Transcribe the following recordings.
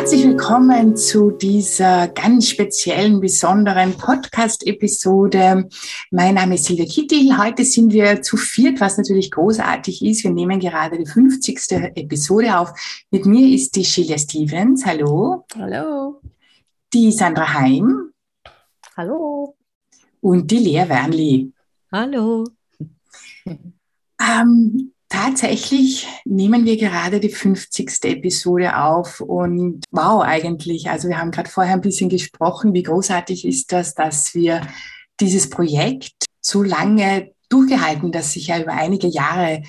Herzlich willkommen zu dieser ganz speziellen, besonderen Podcast-Episode. Mein Name ist Silvia Kittel. Heute sind wir zu viert, was natürlich großartig ist. Wir nehmen gerade die 50. Episode auf. Mit mir ist die Sheila Stevens. Hallo. Hallo. Die Sandra Heim. Hallo. Und die Lea Wernli. Hallo. Ähm, Tatsächlich nehmen wir gerade die 50. Episode auf und wow eigentlich. Also wir haben gerade vorher ein bisschen gesprochen, wie großartig ist das, dass wir dieses Projekt so lange durchgehalten, dass sich ja über einige Jahre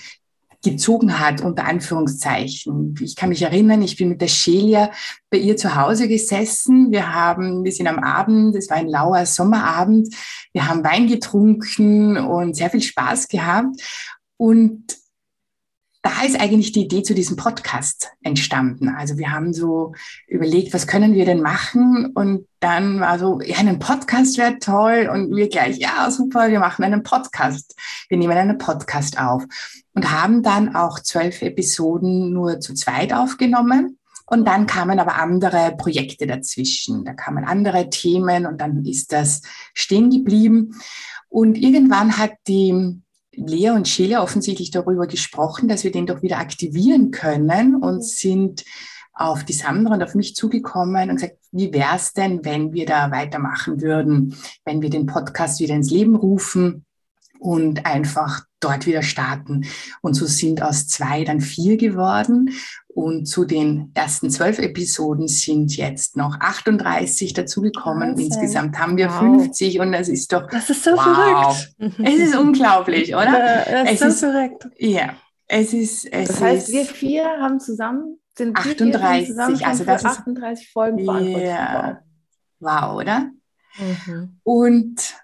gezogen hat, unter Anführungszeichen. Ich kann mich erinnern, ich bin mit der Shelia bei ihr zu Hause gesessen. Wir haben, wir sind am Abend, es war ein lauer Sommerabend, wir haben Wein getrunken und sehr viel Spaß gehabt. Und da ist eigentlich die Idee zu diesem Podcast entstanden. Also wir haben so überlegt, was können wir denn machen? Und dann war so, ja, ein Podcast wäre toll. Und wir gleich, ja, super, wir machen einen Podcast. Wir nehmen einen Podcast auf und haben dann auch zwölf Episoden nur zu zweit aufgenommen. Und dann kamen aber andere Projekte dazwischen. Da kamen andere Themen und dann ist das stehen geblieben. Und irgendwann hat die Lea und Sheila offensichtlich darüber gesprochen, dass wir den doch wieder aktivieren können und sind auf die Sandra und auf mich zugekommen und gesagt, wie wäre es denn, wenn wir da weitermachen würden, wenn wir den Podcast wieder ins Leben rufen und einfach dort wieder starten. Und so sind aus zwei dann vier geworden. Und zu den ersten zwölf Episoden sind jetzt noch 38 dazugekommen. Insgesamt haben wir wow. 50 und das ist doch. Das ist so wow. verrückt. Es ist unglaublich, oder? Ja, es, es ist so verrückt. Ja, es ist. Es das heißt, ist, wir vier haben zusammen sind 38, zusammen also das 38 Folgen verantwortlich. Yeah. Wow, oder? Mhm. Und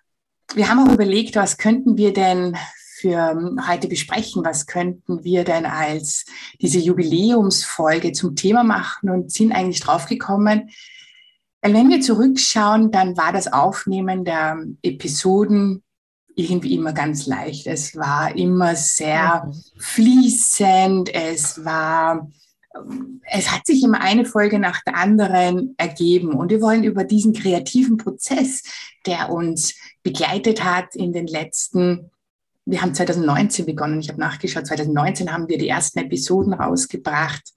wir haben auch überlegt, was könnten wir denn für ähm, heute besprechen. Was könnten wir denn als diese Jubiläumsfolge zum Thema machen und sind eigentlich draufgekommen, weil wenn wir zurückschauen, dann war das Aufnehmen der Episoden irgendwie immer ganz leicht. Es war immer sehr mhm. fließend. Es war, es hat sich immer eine Folge nach der anderen ergeben. Und wir wollen über diesen kreativen Prozess, der uns begleitet hat in den letzten wir haben 2019 begonnen, ich habe nachgeschaut, 2019 haben wir die ersten Episoden rausgebracht.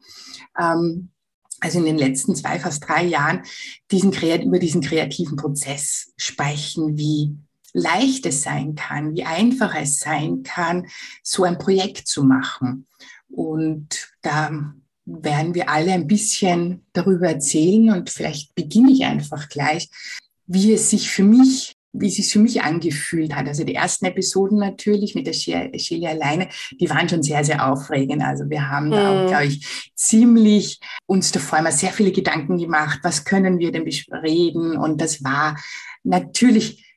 Ähm, also in den letzten zwei, fast drei Jahren, diesen, über diesen kreativen Prozess sprechen, wie leicht es sein kann, wie einfach es sein kann, so ein Projekt zu machen. Und da werden wir alle ein bisschen darüber erzählen und vielleicht beginne ich einfach gleich, wie es sich für mich wie es sich für mich angefühlt hat. Also die ersten Episoden natürlich mit der Shelly alleine, die waren schon sehr, sehr aufregend. Also wir haben mhm. da auch, glaube ich, ziemlich uns davor immer sehr viele Gedanken gemacht, was können wir denn reden? Und das war natürlich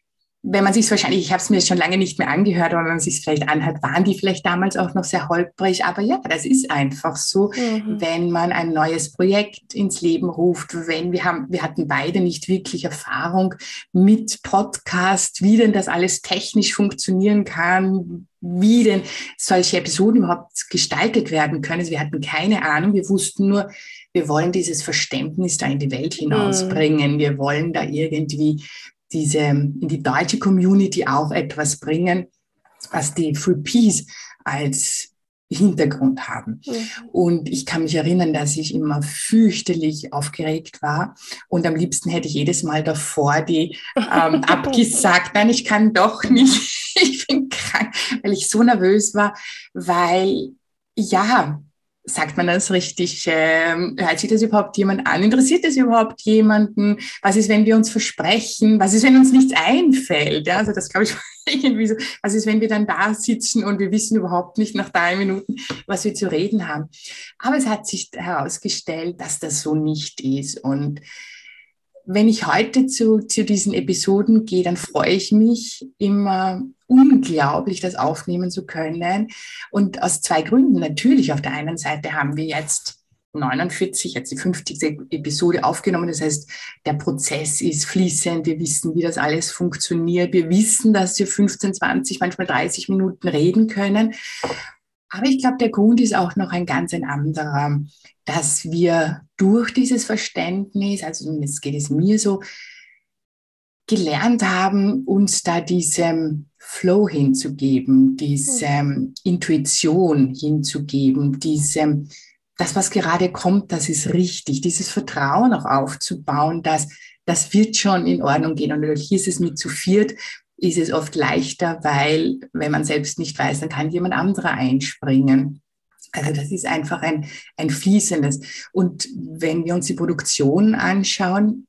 wenn man sich wahrscheinlich, ich habe es mir schon lange nicht mehr angehört, aber wenn man sich vielleicht anhört, waren die vielleicht damals auch noch sehr holprig. Aber ja, das ist einfach so, mhm. wenn man ein neues Projekt ins Leben ruft, wenn wir haben, wir hatten beide nicht wirklich Erfahrung mit Podcast, wie denn das alles technisch funktionieren kann, wie denn solche Episoden überhaupt gestaltet werden können. Also wir hatten keine Ahnung, wir wussten nur, wir wollen dieses Verständnis da in die Welt hinausbringen. Mhm. Wir wollen da irgendwie diese, in die deutsche Community auch etwas bringen, was die Free Peace als Hintergrund haben. Mhm. Und ich kann mich erinnern, dass ich immer fürchterlich aufgeregt war und am liebsten hätte ich jedes Mal davor die ähm, abgesagt, nein, ich kann doch nicht, ich bin krank, weil ich so nervös war, weil ja, sagt man das richtig? Ähm, hört sich das überhaupt jemand an? Interessiert das überhaupt jemanden? Was ist, wenn wir uns versprechen? Was ist, wenn uns nichts einfällt? Ja, also das glaube ich irgendwie so. Was ist, wenn wir dann da sitzen und wir wissen überhaupt nicht nach drei Minuten, was wir zu reden haben? Aber es hat sich herausgestellt, dass das so nicht ist. Und wenn ich heute zu, zu diesen Episoden gehe, dann freue ich mich immer unglaublich, das aufnehmen zu können. Und aus zwei Gründen. Natürlich, auf der einen Seite haben wir jetzt 49, jetzt die 50. Episode aufgenommen. Das heißt, der Prozess ist fließend. Wir wissen, wie das alles funktioniert. Wir wissen, dass wir 15, 20, manchmal 30 Minuten reden können. Aber ich glaube, der Grund ist auch noch ein ganz ein anderer, dass wir durch dieses Verständnis, also es geht es mir so, gelernt haben, uns da diesem Flow hinzugeben, diese Intuition hinzugeben, diesem das, was gerade kommt, das ist richtig. Dieses Vertrauen auch aufzubauen, dass das wird schon in Ordnung gehen. Und natürlich ist es mit zu viert, ist es oft leichter, weil wenn man selbst nicht weiß, dann kann jemand anderer einspringen. Also das ist einfach ein, ein fließendes. Und wenn wir uns die Produktion anschauen,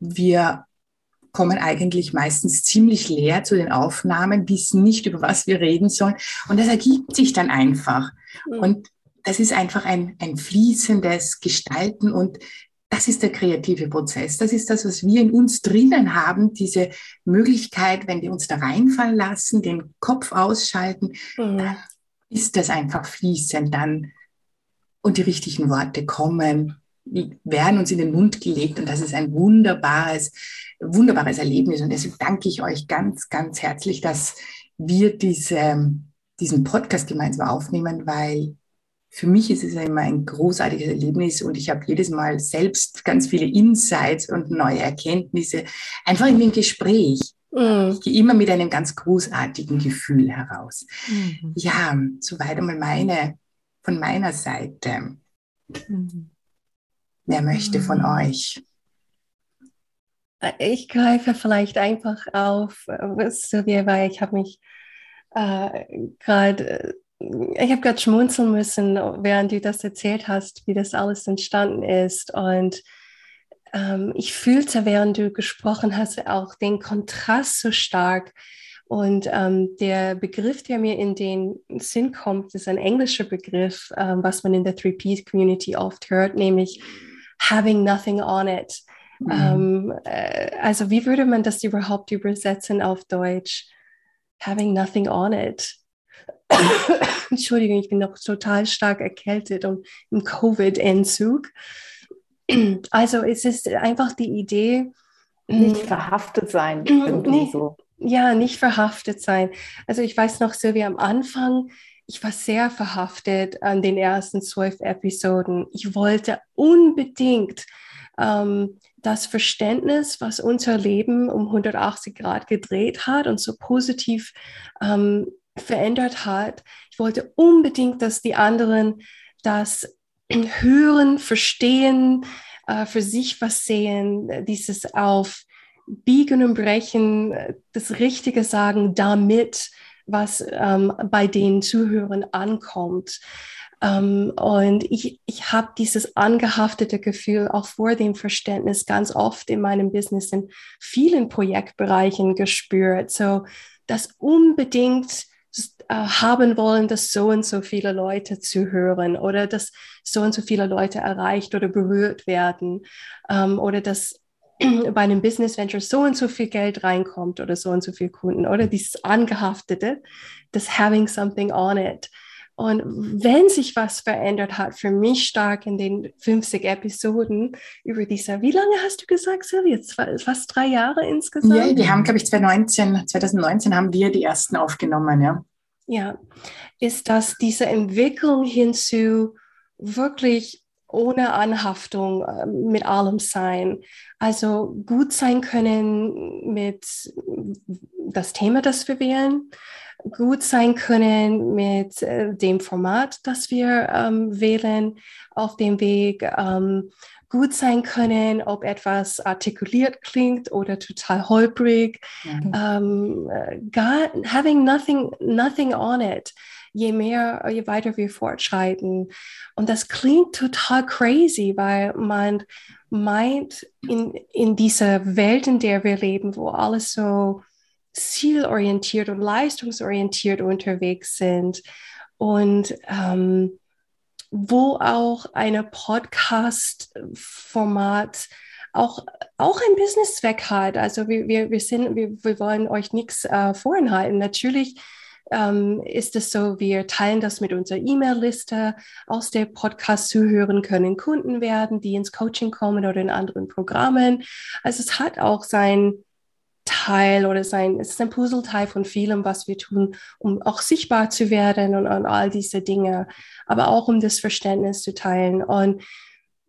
wir kommen eigentlich meistens ziemlich leer zu den Aufnahmen, wissen nicht, über was wir reden sollen. Und das ergibt sich dann einfach. Mhm. Und das ist einfach ein, ein fließendes Gestalten und das ist der kreative Prozess. Das ist das, was wir in uns drinnen haben, diese Möglichkeit, wenn wir uns da reinfallen lassen, den Kopf ausschalten, mhm. dann ist das einfach fließend dann und die richtigen Worte kommen, werden uns in den Mund gelegt und das ist ein wunderbares, wunderbares Erlebnis und deswegen danke ich euch ganz, ganz herzlich, dass wir diese, diesen Podcast gemeinsam aufnehmen, weil für mich ist es immer ein großartiges Erlebnis und ich habe jedes Mal selbst ganz viele Insights und neue Erkenntnisse, einfach in dem Gespräch. Mhm. Ich gehe immer mit einem ganz großartigen Gefühl heraus. Mhm. Ja, soweit einmal meine, von meiner Seite. Mhm. Wer möchte von mhm. euch? Ich greife vielleicht einfach auf, äh, Silvia, weil ich habe mich äh, gerade ich habe gerade schmunzeln müssen, während du das erzählt hast, wie das alles entstanden ist. Und ähm, ich fühlte, während du gesprochen hast, auch den Kontrast so stark. Und ähm, der Begriff, der mir in den Sinn kommt, ist ein englischer Begriff, ähm, was man in der 3P-Community oft hört, nämlich having nothing on it. Mhm. Ähm, äh, also wie würde man das überhaupt übersetzen auf Deutsch? Having nothing on it. Entschuldigung, ich bin noch total stark erkältet und im Covid-Entzug. Also es ist einfach die Idee, nicht hm, verhaftet sein. Irgendwie so. Ja, nicht verhaftet sein. Also ich weiß noch, Silvia, am Anfang, ich war sehr verhaftet an den ersten zwölf Episoden. Ich wollte unbedingt ähm, das Verständnis, was unser Leben um 180 Grad gedreht hat und so positiv ähm, verändert hat. Ich wollte unbedingt, dass die anderen das hören, verstehen, äh, für sich was sehen, dieses auf Biegen und Brechen, das Richtige sagen, damit was ähm, bei den Zuhörern ankommt. Ähm, und ich, ich habe dieses angehaftete Gefühl auch vor dem Verständnis ganz oft in meinem Business in vielen Projektbereichen gespürt. So, dass unbedingt haben wollen, dass so und so viele Leute zuhören oder dass so und so viele Leute erreicht oder berührt werden ähm, oder dass bei einem Business Venture so und so viel Geld reinkommt oder so und so viele Kunden oder dieses angehaftete, das having something on it. Und wenn sich was verändert hat, für mich stark in den 50 Episoden über dieser, wie lange hast du gesagt, Silvia? Fast drei Jahre insgesamt? Ja, wir haben, glaube ich, 2019, 2019 haben wir die ersten aufgenommen, ja. Ja, ist das diese Entwicklung hinzu wirklich ohne Anhaftung äh, mit allem sein. Also gut sein können mit das Thema, das wir wählen, gut sein können mit äh, dem Format, das wir ähm, wählen auf dem Weg, ähm, gut sein können, ob etwas artikuliert klingt oder total holprig. Mhm. Um, God, having nothing, nothing on it. Je mehr, je weiter wir fortschreiten. Und das klingt total crazy, weil man meint, in, in dieser Welt, in der wir leben, wo alles so zielorientiert und leistungsorientiert unterwegs sind und ähm, wo auch ein Podcast-Format auch, auch einen Businesszweck hat. Also wir, wir, wir, sind, wir, wir wollen euch nichts äh, vorenthalten. Natürlich ähm, ist es so, wir teilen das mit unserer E-Mail-Liste. Aus der Podcast zuhören können Kunden werden, die ins Coaching kommen oder in anderen Programmen. Also es hat auch sein Teil oder sein, es ist ein Puzzleteil von vielem, was wir tun, um auch sichtbar zu werden und, und all diese Dinge, aber auch um das Verständnis zu teilen. Und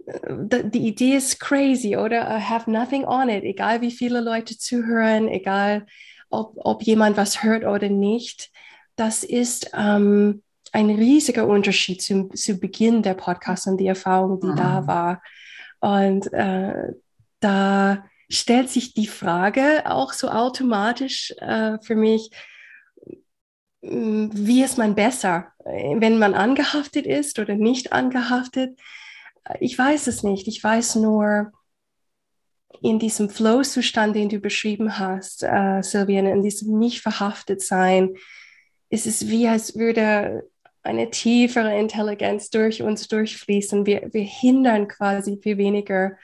äh, die Idee ist crazy, oder? I have nothing on it, egal wie viele Leute zuhören, egal ob, ob jemand was hört oder nicht. Das ist ähm, ein riesiger Unterschied zu, zu Beginn der Podcast und die Erfahrung, die mhm. da war. Und äh, da stellt sich die Frage auch so automatisch äh, für mich, mm, wie ist man besser, wenn man angehaftet ist oder nicht angehaftet? Ich weiß es nicht. Ich weiß nur, in diesem Flow-Zustand, den du beschrieben hast, äh, Silvia, in diesem nicht verhaftet sein, ist es wie, als würde eine tiefere Intelligenz durch uns durchfließen. Wir, wir hindern quasi viel weniger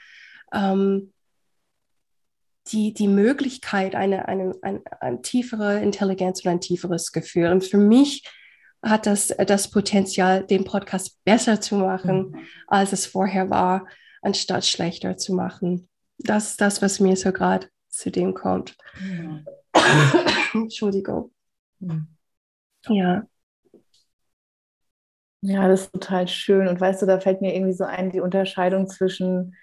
ähm, die, die Möglichkeit, eine, eine, eine, eine tiefere Intelligenz und ein tieferes Gefühl. Und für mich hat das das Potenzial, den Podcast besser zu machen, mhm. als es vorher war, anstatt schlechter zu machen. Das ist das, was mir so gerade zu dem kommt. Mhm. Entschuldigung. Mhm. Ja. Ja, das ist total schön. Und weißt du, da fällt mir irgendwie so ein, die Unterscheidung zwischen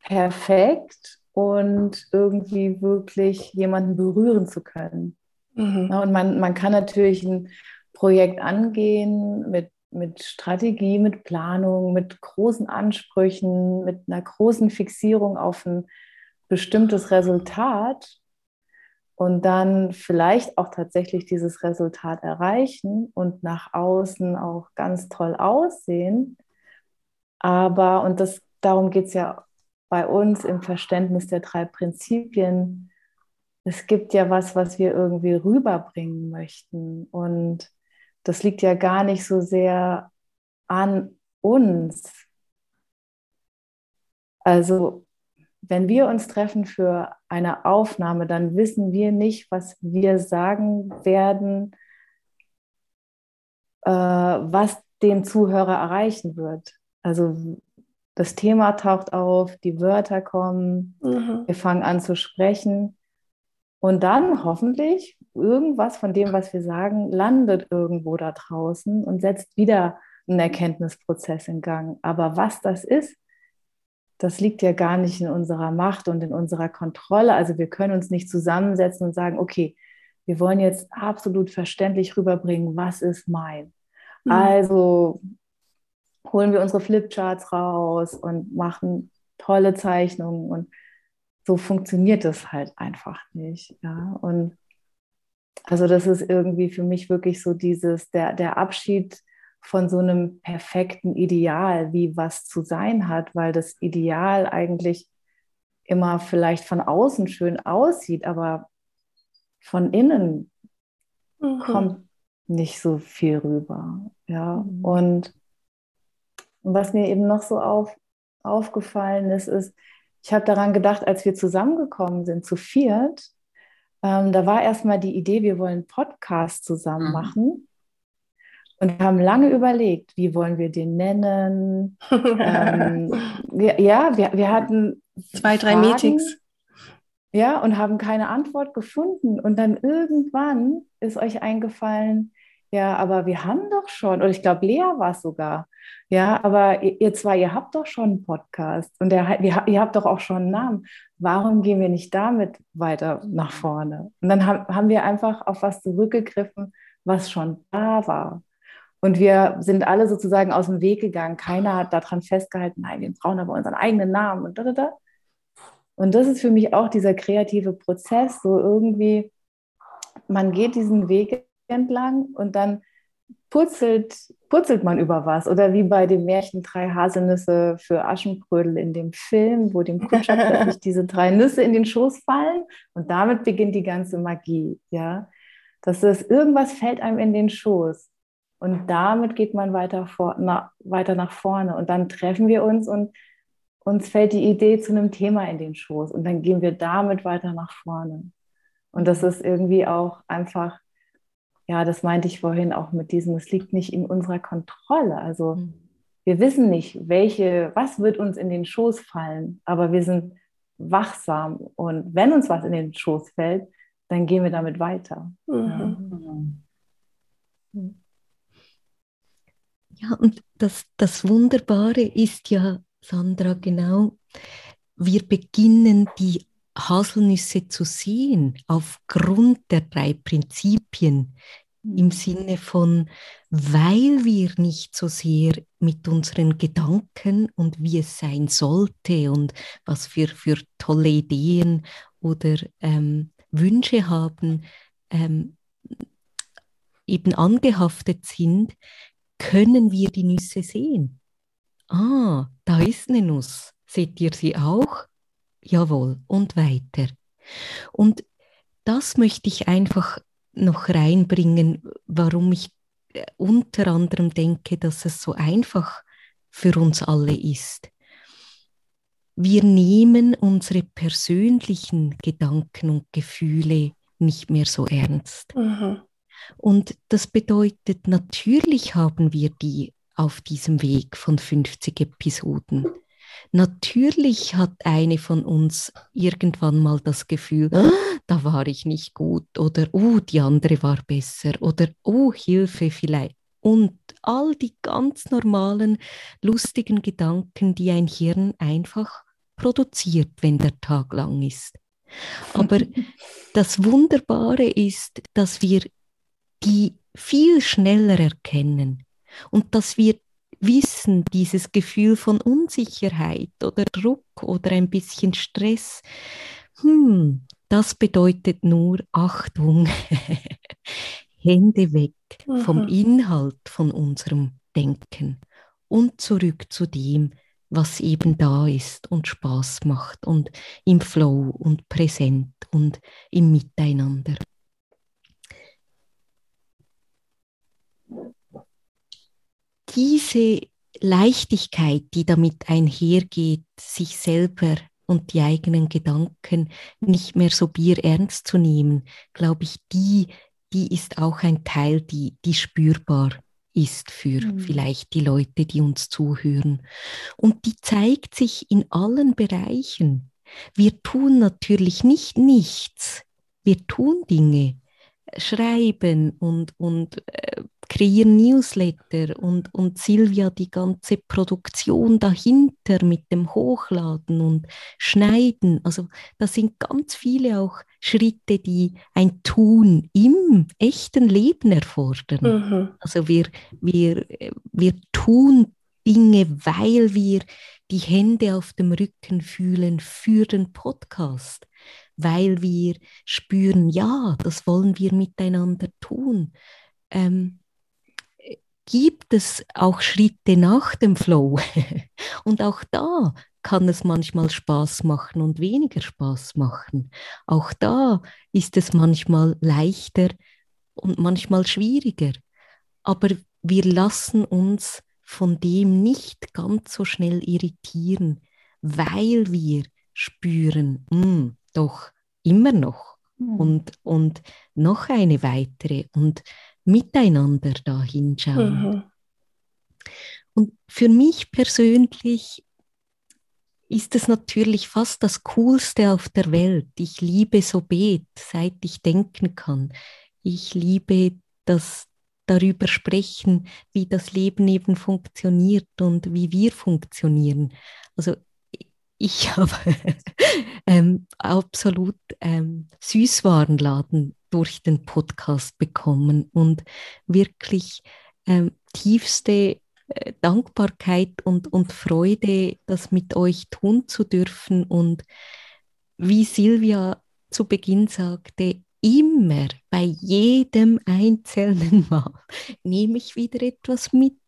perfekt und irgendwie wirklich jemanden berühren zu können. Mhm. Ja, und man, man kann natürlich ein Projekt angehen mit, mit Strategie, mit Planung, mit großen Ansprüchen, mit einer großen Fixierung auf ein bestimmtes Resultat und dann vielleicht auch tatsächlich dieses Resultat erreichen und nach außen auch ganz toll aussehen. Aber, und das, darum geht es ja bei uns im Verständnis der drei Prinzipien, es gibt ja was, was wir irgendwie rüberbringen möchten. Und das liegt ja gar nicht so sehr an uns. Also wenn wir uns treffen für eine Aufnahme, dann wissen wir nicht, was wir sagen werden, äh, was den Zuhörer erreichen wird. Also das Thema taucht auf, die Wörter kommen, mhm. wir fangen an zu sprechen und dann hoffentlich irgendwas von dem, was wir sagen, landet irgendwo da draußen und setzt wieder einen Erkenntnisprozess in Gang. Aber was das ist, das liegt ja gar nicht in unserer Macht und in unserer Kontrolle. Also wir können uns nicht zusammensetzen und sagen, okay, wir wollen jetzt absolut verständlich rüberbringen, was ist mein. Mhm. Also holen wir unsere Flipcharts raus und machen tolle Zeichnungen und so funktioniert es halt einfach nicht. Ja? Und also das ist irgendwie für mich wirklich so dieses, der, der Abschied von so einem perfekten Ideal, wie was zu sein hat, weil das Ideal eigentlich immer vielleicht von außen schön aussieht, aber von innen mhm. kommt nicht so viel rüber. Ja, mhm. und, und was mir eben noch so auf, aufgefallen ist, ist, ich habe daran gedacht, als wir zusammengekommen sind, zu viert, ähm, da war erstmal die Idee, wir wollen Podcast zusammen mhm. machen. Und haben lange überlegt, wie wollen wir den nennen. ähm, wir, ja, wir, wir hatten zwei, drei Fragen, Meetings. Ja, und haben keine Antwort gefunden. Und dann irgendwann ist euch eingefallen, ja, aber wir haben doch schon, oder ich glaube, Lea war es sogar. Ja, aber ihr, zwei, ihr habt doch schon einen Podcast und der, ihr, habt doch auch schon einen Namen. Warum gehen wir nicht damit weiter nach vorne? Und dann haben, haben wir einfach auf was zurückgegriffen, was schon da war. Und wir sind alle sozusagen aus dem Weg gegangen. Keiner hat daran festgehalten, nein, wir brauchen aber unseren eigenen Namen und da, da, da. Und das ist für mich auch dieser kreative Prozess, so irgendwie, man geht diesen Weg entlang und dann purzelt, purzelt man über was. Oder wie bei dem Märchen Drei Haselnüsse für Aschenbrödel in dem Film, wo dem Kutscher plötzlich diese drei Nüsse in den Schoß fallen und damit beginnt die ganze Magie. Ja? Dass es irgendwas fällt einem in den Schoß. Und damit geht man weiter, vor, na, weiter nach vorne. Und dann treffen wir uns und, uns fällt die Idee zu einem Thema in den Schoß und dann gehen wir damit weiter nach vorne. Und das ist irgendwie auch einfach, ja, das meinte ich vorhin auch mit diesem, es liegt nicht in unserer Kontrolle. Also mhm. wir wissen nicht, welche, was wird uns in den Schoß fallen, aber wir sind wachsam und wenn uns was in den Schoß fällt, dann gehen wir damit weiter. Mhm. Ja, und das, das Wunderbare ist ja, Sandra, genau, wir beginnen die Haselnüsse zu sehen aufgrund der drei Prinzipien im Sinne von, weil wir nicht so sehr mit unseren Gedanken und wie es sein sollte und was wir für tolle Ideen oder ähm, Wünsche haben, ähm, eben angehaftet sind, können wir die Nüsse sehen. Ah, da ist eine Nuss. Seht ihr sie auch? Jawohl, und weiter. Und das möchte ich einfach noch reinbringen, warum ich äh, unter anderem denke, dass es so einfach für uns alle ist. Wir nehmen unsere persönlichen Gedanken und Gefühle nicht mehr so ernst. Mhm. Und das bedeutet, natürlich haben wir die auf diesem Weg von 50 Episoden. Natürlich hat eine von uns irgendwann mal das Gefühl, da war ich nicht gut oder oh, die andere war besser oder oh, Hilfe vielleicht. Und all die ganz normalen, lustigen Gedanken, die ein Hirn einfach produziert, wenn der Tag lang ist. Aber das Wunderbare ist, dass wir die viel schneller erkennen und dass wir wissen, dieses Gefühl von Unsicherheit oder Druck oder ein bisschen Stress, hm, das bedeutet nur Achtung, Hände weg vom Inhalt von unserem Denken und zurück zu dem, was eben da ist und Spaß macht und im Flow und präsent und im Miteinander. Diese Leichtigkeit, die damit einhergeht, sich selber und die eigenen Gedanken nicht mehr so bierernst zu nehmen, glaube ich, die, die ist auch ein Teil, die, die spürbar ist für mhm. vielleicht die Leute, die uns zuhören. Und die zeigt sich in allen Bereichen. Wir tun natürlich nicht nichts. Wir tun Dinge, schreiben und, und äh, kreieren Newsletter und, und Silvia die ganze Produktion dahinter mit dem Hochladen und Schneiden. Also da sind ganz viele auch Schritte, die ein Tun im echten Leben erfordern. Mhm. Also wir, wir, wir tun Dinge, weil wir die Hände auf dem Rücken fühlen für den Podcast, weil wir spüren, ja, das wollen wir miteinander tun. Ähm, gibt es auch Schritte nach dem Flow. und auch da kann es manchmal Spaß machen und weniger Spaß machen. Auch da ist es manchmal leichter und manchmal schwieriger. Aber wir lassen uns von dem nicht ganz so schnell irritieren, weil wir spüren, mh, hm, doch immer noch mhm. und, und noch eine weitere und miteinander da hinschauen. Mhm. Und für mich persönlich ist es natürlich fast das Coolste auf der Welt. Ich liebe Sobet, seit ich denken kann. Ich liebe das darüber sprechen, wie das Leben eben funktioniert und wie wir funktionieren. Also ich habe ähm, absolut ähm, Süßwarenladen durch den Podcast bekommen und wirklich ähm, tiefste äh, Dankbarkeit und, und Freude, das mit euch tun zu dürfen. Und wie Silvia zu Beginn sagte, immer bei jedem einzelnen Mal nehme ich wieder etwas mit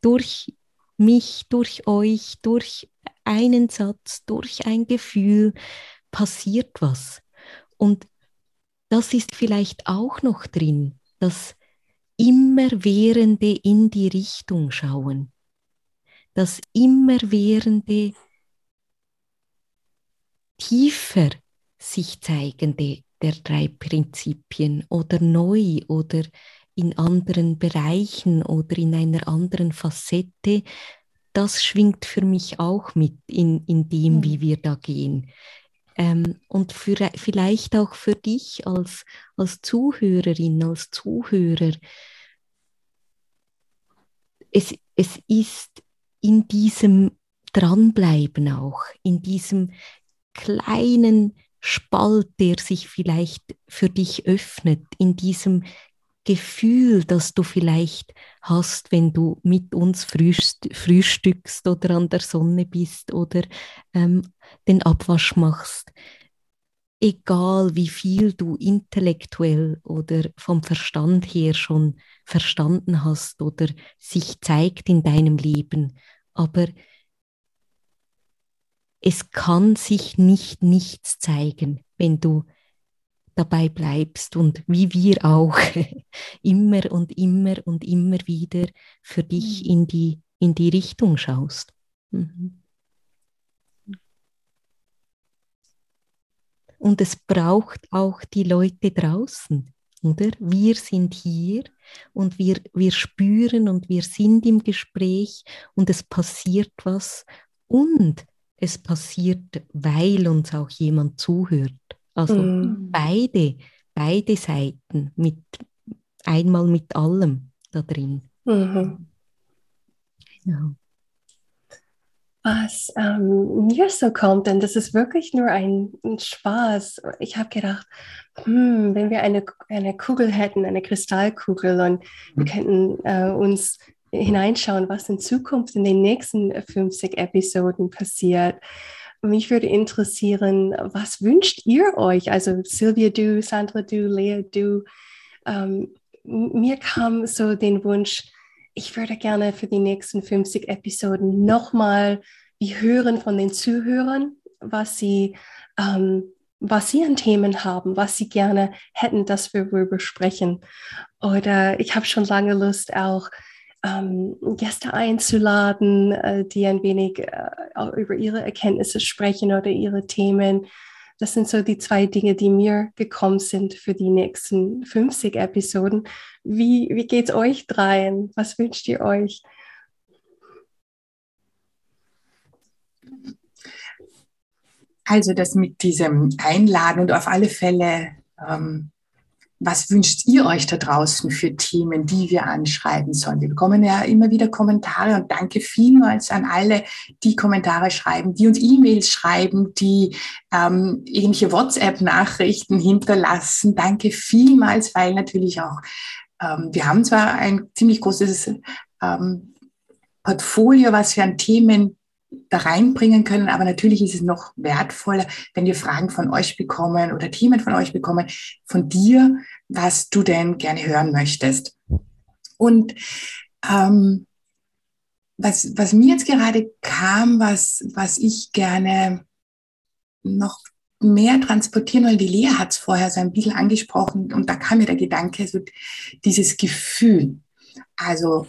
durch mich, durch euch, durch einen Satz, durch ein Gefühl passiert was. Und das ist vielleicht auch noch drin, das immerwährende in die Richtung schauen, das immerwährende tiefer sich zeigende der drei Prinzipien oder neu oder in anderen Bereichen oder in einer anderen Facette, das schwingt für mich auch mit in, in dem, mhm. wie wir da gehen. Ähm, und für, vielleicht auch für dich als, als Zuhörerin, als Zuhörer. Es, es ist in diesem Dranbleiben auch, in diesem kleinen Spalt, der sich vielleicht für dich öffnet, in diesem Gefühl, das du vielleicht hast, wenn du mit uns frühstückst oder an der Sonne bist oder ähm, den Abwasch machst. Egal wie viel du intellektuell oder vom Verstand her schon verstanden hast oder sich zeigt in deinem Leben, aber es kann sich nicht nichts zeigen, wenn du dabei bleibst und wie wir auch immer und immer und immer wieder für dich mhm. in die, in die Richtung schaust. Mhm. Und es braucht auch die Leute draußen, oder? Wir sind hier und wir, wir spüren und wir sind im Gespräch und es passiert was und es passiert, weil uns auch jemand zuhört. Also mm. beide, beide Seiten mit einmal mit allem da drin. Mhm. Genau. Was ähm, mir so kommt, denn das ist wirklich nur ein, ein Spaß. Ich habe gedacht, hm, wenn wir eine, eine Kugel hätten, eine Kristallkugel, und wir könnten äh, uns hineinschauen, was in Zukunft in den nächsten 50 Episoden passiert. Mich würde interessieren, was wünscht ihr euch? Also Silvia, du, Sandra, du, Lea, du. Ähm, mir kam so den Wunsch, ich würde gerne für die nächsten 50 Episoden nochmal hören von den Zuhörern, was sie, ähm, was sie an Themen haben, was sie gerne hätten, dass wir darüber sprechen. Oder ich habe schon lange Lust auch ähm, Gäste einzuladen, äh, die ein wenig äh, über ihre Erkenntnisse sprechen oder ihre Themen. Das sind so die zwei Dinge, die mir gekommen sind für die nächsten 50 Episoden. Wie, wie geht es euch dreien? Was wünscht ihr euch? Also das mit diesem Einladen und auf alle Fälle ähm, was wünscht ihr euch da draußen für Themen, die wir anschreiben sollen? Wir bekommen ja immer wieder Kommentare und danke vielmals an alle, die Kommentare schreiben, die uns E-Mails schreiben, die ähm, irgendwelche WhatsApp-Nachrichten hinterlassen. Danke vielmals, weil natürlich auch ähm, wir haben zwar ein ziemlich großes ähm, Portfolio, was wir an Themen da reinbringen können. Aber natürlich ist es noch wertvoller, wenn wir Fragen von euch bekommen oder Themen von euch bekommen, von dir, was du denn gerne hören möchtest. Und ähm, was, was mir jetzt gerade kam, was, was ich gerne noch mehr transportieren weil die Lea hat es vorher so ein bisschen angesprochen und da kam mir der Gedanke, so dieses Gefühl. Also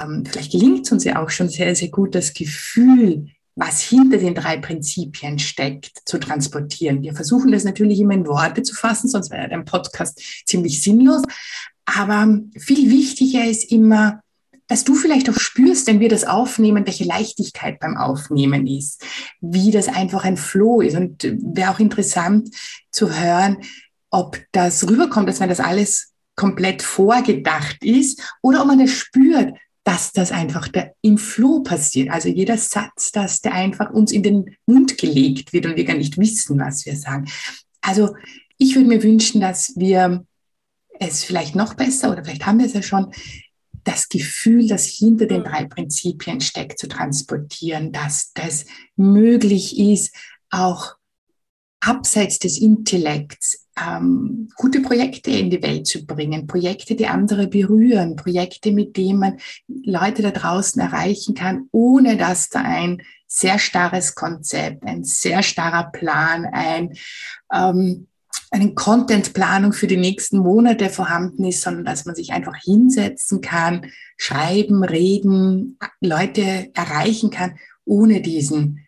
ähm, vielleicht gelingt es uns ja auch schon sehr, sehr gut, das Gefühl, was hinter den drei Prinzipien steckt, zu transportieren. Wir versuchen das natürlich immer in Worte zu fassen, sonst wäre der Podcast ziemlich sinnlos. Aber viel wichtiger ist immer, dass du vielleicht auch spürst, wenn wir das aufnehmen, welche Leichtigkeit beim Aufnehmen ist, wie das einfach ein Flow ist. Und wäre auch interessant zu hören, ob das rüberkommt, dass wenn das alles komplett vorgedacht ist oder ob man es spürt, dass das einfach der, im Flow passiert. Also jeder Satz, dass der einfach uns in den Mund gelegt wird und wir gar nicht wissen, was wir sagen. Also ich würde mir wünschen, dass wir es vielleicht noch besser oder vielleicht haben wir es ja schon, das Gefühl, das hinter den drei Prinzipien steckt, zu transportieren, dass das möglich ist, auch abseits des Intellekts ähm, gute Projekte in die Welt zu bringen, Projekte, die andere berühren, Projekte, mit denen man Leute da draußen erreichen kann, ohne dass da ein sehr starres Konzept, ein sehr starrer Plan, ein ähm, eine Contentplanung für die nächsten Monate vorhanden ist, sondern dass man sich einfach hinsetzen kann, schreiben, reden, Leute erreichen kann, ohne diesen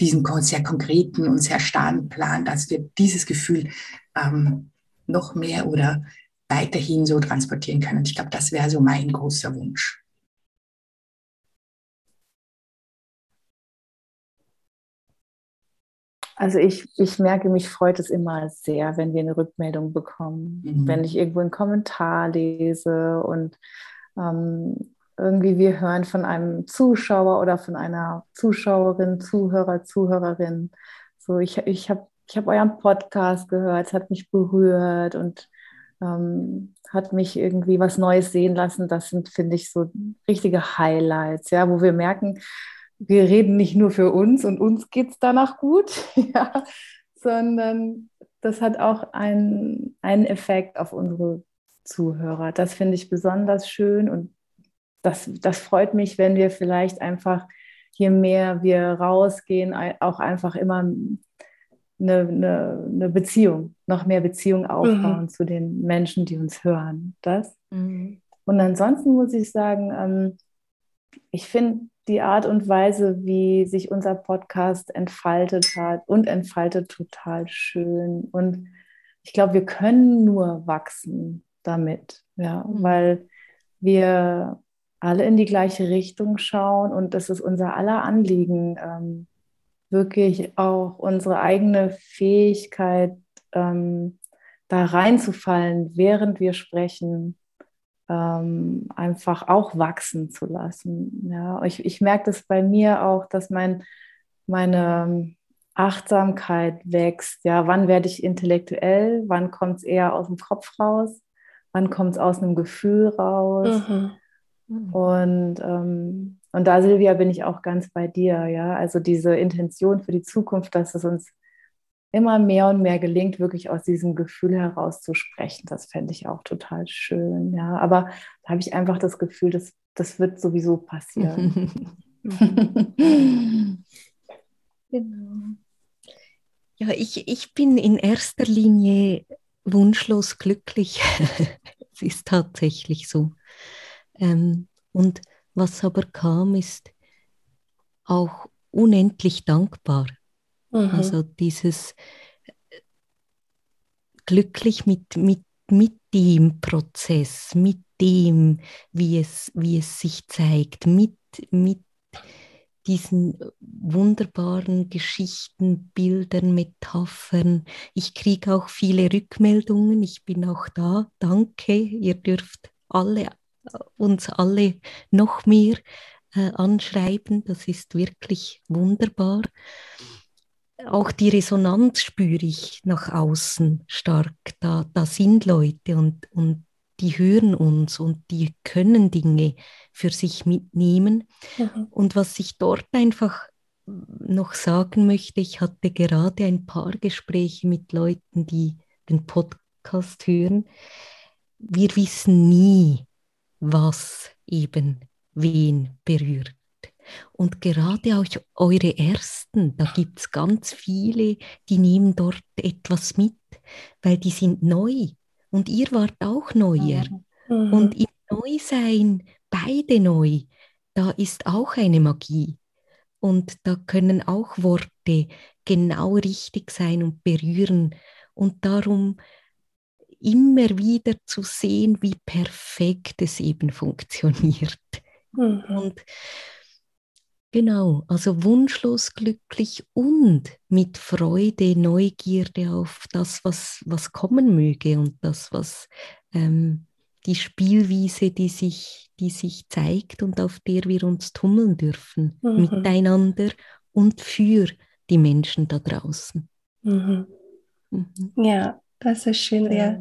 diesen sehr konkreten und sehr starren Plan, dass wir dieses Gefühl ähm, noch mehr oder weiterhin so transportieren können. Ich glaube, das wäre so mein großer Wunsch. Also ich, ich merke, mich freut es immer sehr, wenn wir eine Rückmeldung bekommen. Mhm. Wenn ich irgendwo einen Kommentar lese und ähm, irgendwie wir hören von einem Zuschauer oder von einer Zuschauerin, Zuhörer, Zuhörerin. So, ich, ich habe ich hab euren Podcast gehört, es hat mich berührt und ähm, hat mich irgendwie was Neues sehen lassen. Das sind, finde ich, so richtige Highlights, ja, wo wir merken, wir reden nicht nur für uns und uns geht es danach gut, ja, sondern das hat auch einen, einen Effekt auf unsere Zuhörer. Das finde ich besonders schön und das, das freut mich, wenn wir vielleicht einfach, je mehr wir rausgehen, auch einfach immer eine, eine, eine Beziehung, noch mehr Beziehung aufbauen mhm. zu den Menschen, die uns hören. Das. Mhm. Und ansonsten muss ich sagen, ähm, ich finde die Art und Weise, wie sich unser Podcast entfaltet hat und entfaltet total schön. Und ich glaube, wir können nur wachsen damit, ja, mhm. weil wir alle in die gleiche Richtung schauen und das ist unser aller Anliegen, ähm, wirklich auch unsere eigene Fähigkeit, ähm, da reinzufallen, während wir sprechen, ähm, einfach auch wachsen zu lassen. Ja, ich, ich merke das bei mir auch, dass mein, meine Achtsamkeit wächst. Ja, wann werde ich intellektuell? Wann kommt es eher aus dem Kopf raus? Wann kommt es aus einem Gefühl raus? Mhm. Und, ähm, und da, Silvia, bin ich auch ganz bei dir. Ja, also diese Intention für die Zukunft, dass es uns immer mehr und mehr gelingt, wirklich aus diesem Gefühl heraus zu sprechen. Das fände ich auch total schön. Ja, aber da habe ich einfach das Gefühl, dass das wird sowieso passieren. genau. Ja, ich, ich bin in erster Linie wunschlos glücklich. es ist tatsächlich so. Ähm, und was aber kam, ist auch unendlich dankbar. Mhm. Also dieses äh, glücklich mit, mit, mit dem Prozess, mit dem, wie es, wie es sich zeigt, mit, mit diesen wunderbaren Geschichten, Bildern, Metaphern. Ich kriege auch viele Rückmeldungen. Ich bin auch da. Danke. Ihr dürft alle uns alle noch mehr äh, anschreiben. Das ist wirklich wunderbar auch die Resonanz spüre ich nach außen stark. Da, da sind Leute und, und die hören uns und die können Dinge für sich mitnehmen. Mhm. Und was ich dort einfach noch sagen möchte, ich hatte gerade ein paar Gespräche mit Leuten, die den Podcast hören. Wir wissen nie, was eben wen berührt. Und gerade auch eure Ersten, da gibt es ganz viele, die nehmen dort etwas mit, weil die sind neu. Und ihr wart auch neuer. Mhm. Und im Neusein, beide neu, da ist auch eine Magie. Und da können auch Worte genau richtig sein und berühren. Und darum immer wieder zu sehen, wie perfekt es eben funktioniert. Mhm. Und Genau, also wunschlos glücklich und mit Freude, Neugierde auf das, was, was kommen möge und das, was ähm, die Spielwiese, die sich, die sich zeigt und auf der wir uns tummeln dürfen, mhm. miteinander und für die Menschen da draußen. Mhm. Mhm. Ja, das ist schön, ja.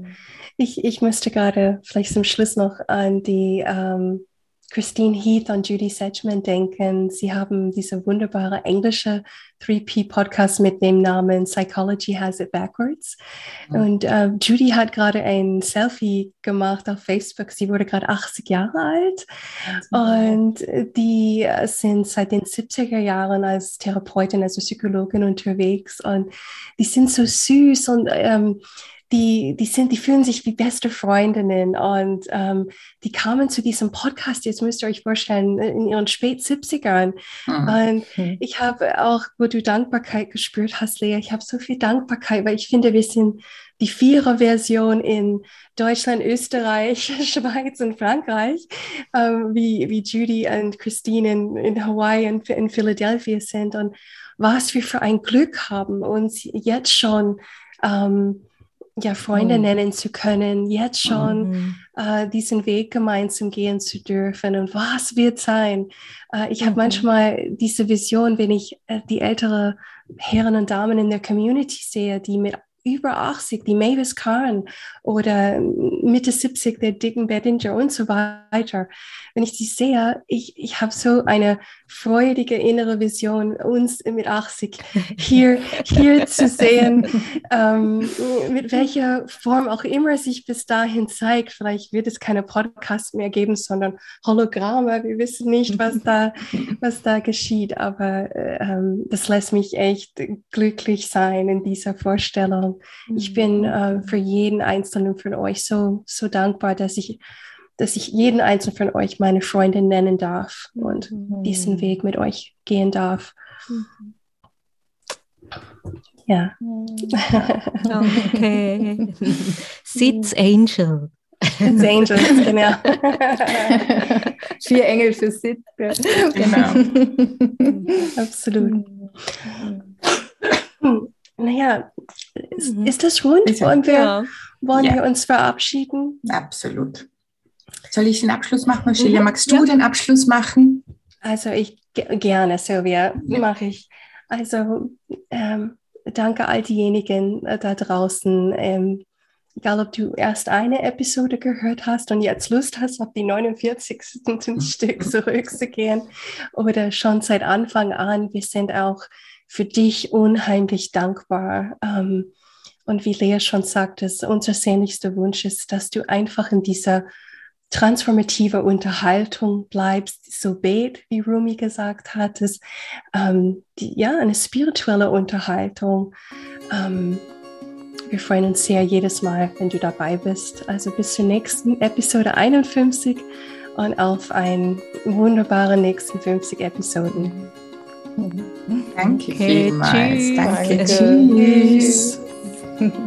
Ich, ich müsste gerade vielleicht zum Schluss noch an die ähm, Christine Heath und Judy Sedgman denken. Sie haben diese wunderbare englische 3P-Podcast mit dem Namen Psychology Has It Backwards. Mhm. Und äh, Judy hat gerade ein Selfie gemacht auf Facebook. Sie wurde gerade 80 Jahre alt. Und die sind seit den 70er Jahren als Therapeutin, also Psychologin unterwegs. Und die sind so süß und ähm, die, die sind, die fühlen sich wie beste Freundinnen und ähm, die kamen zu diesem Podcast, jetzt müsst ihr euch vorstellen, in ihren spät 70ern. Mhm. Und hm. ich habe auch, wo du Dankbarkeit gespürt hast, Lea, ich habe so viel Dankbarkeit, weil ich finde, wir sind die Vierer-Version in Deutschland, Österreich, Schweiz und Frankreich, ähm, wie, wie Judy und Christine in, in Hawaii und in Philadelphia sind. Und was wir für ein Glück haben, uns jetzt schon ähm, ja, Freunde mhm. nennen zu können, jetzt schon mhm. äh, diesen Weg gemeinsam gehen zu dürfen und was wird sein. Äh, ich mhm. habe manchmal diese Vision, wenn ich äh, die ältere Herren und Damen in der Community sehe, die mit über 80, die Mavis Kahn oder Mitte 70, der dicken Bettinger und so weiter. Wenn ich die sehe, ich, ich habe so eine freudige innere Vision, uns mit 80 hier, hier zu sehen, ähm, mit welcher Form auch immer sich bis dahin zeigt. Vielleicht wird es keine Podcasts mehr geben, sondern Hologramme. Wir wissen nicht, was da, was da geschieht, aber ähm, das lässt mich echt glücklich sein in dieser Vorstellung. Ich bin äh, für jeden Einzelnen von euch so, so dankbar, dass ich, dass ich jeden Einzelnen von euch meine Freundin nennen darf und mhm. diesen Weg mit euch gehen darf. Mhm. Ja. Okay. Sitz Angel. Sitz Angel, genau. Vier Engel für Sitz. Genau. Absolut. Mhm. Naja, ist, mhm. ist das rund? Wollen, wir, ja. wollen ja. wir uns verabschieden? Absolut. Soll ich den Abschluss machen? Michelle, mhm. magst du ja. den Abschluss machen? Also ich gerne, Silvia, mache ich. Also ähm, danke all diejenigen äh, da draußen. Ähm, egal, ob du erst eine Episode gehört hast und jetzt Lust hast, auf die 49. Stück zurückzugehen oder schon seit Anfang an. Wir sind auch für dich unheimlich dankbar. Ähm, und wie Lea schon sagte, unser sehnlichster Wunsch ist, dass du einfach in dieser transformative Unterhaltung bleibst, so bet, wie Rumi gesagt hat, ist, ähm, die, ja, eine spirituelle Unterhaltung. Ähm, wir freuen uns sehr jedes Mal, wenn du dabei bist. Also bis zur nächsten Episode 51 und auf einen wunderbaren nächsten 50 Episoden. Danke okay, vielmals. Tschüss. Danke. Danke. Tschüss.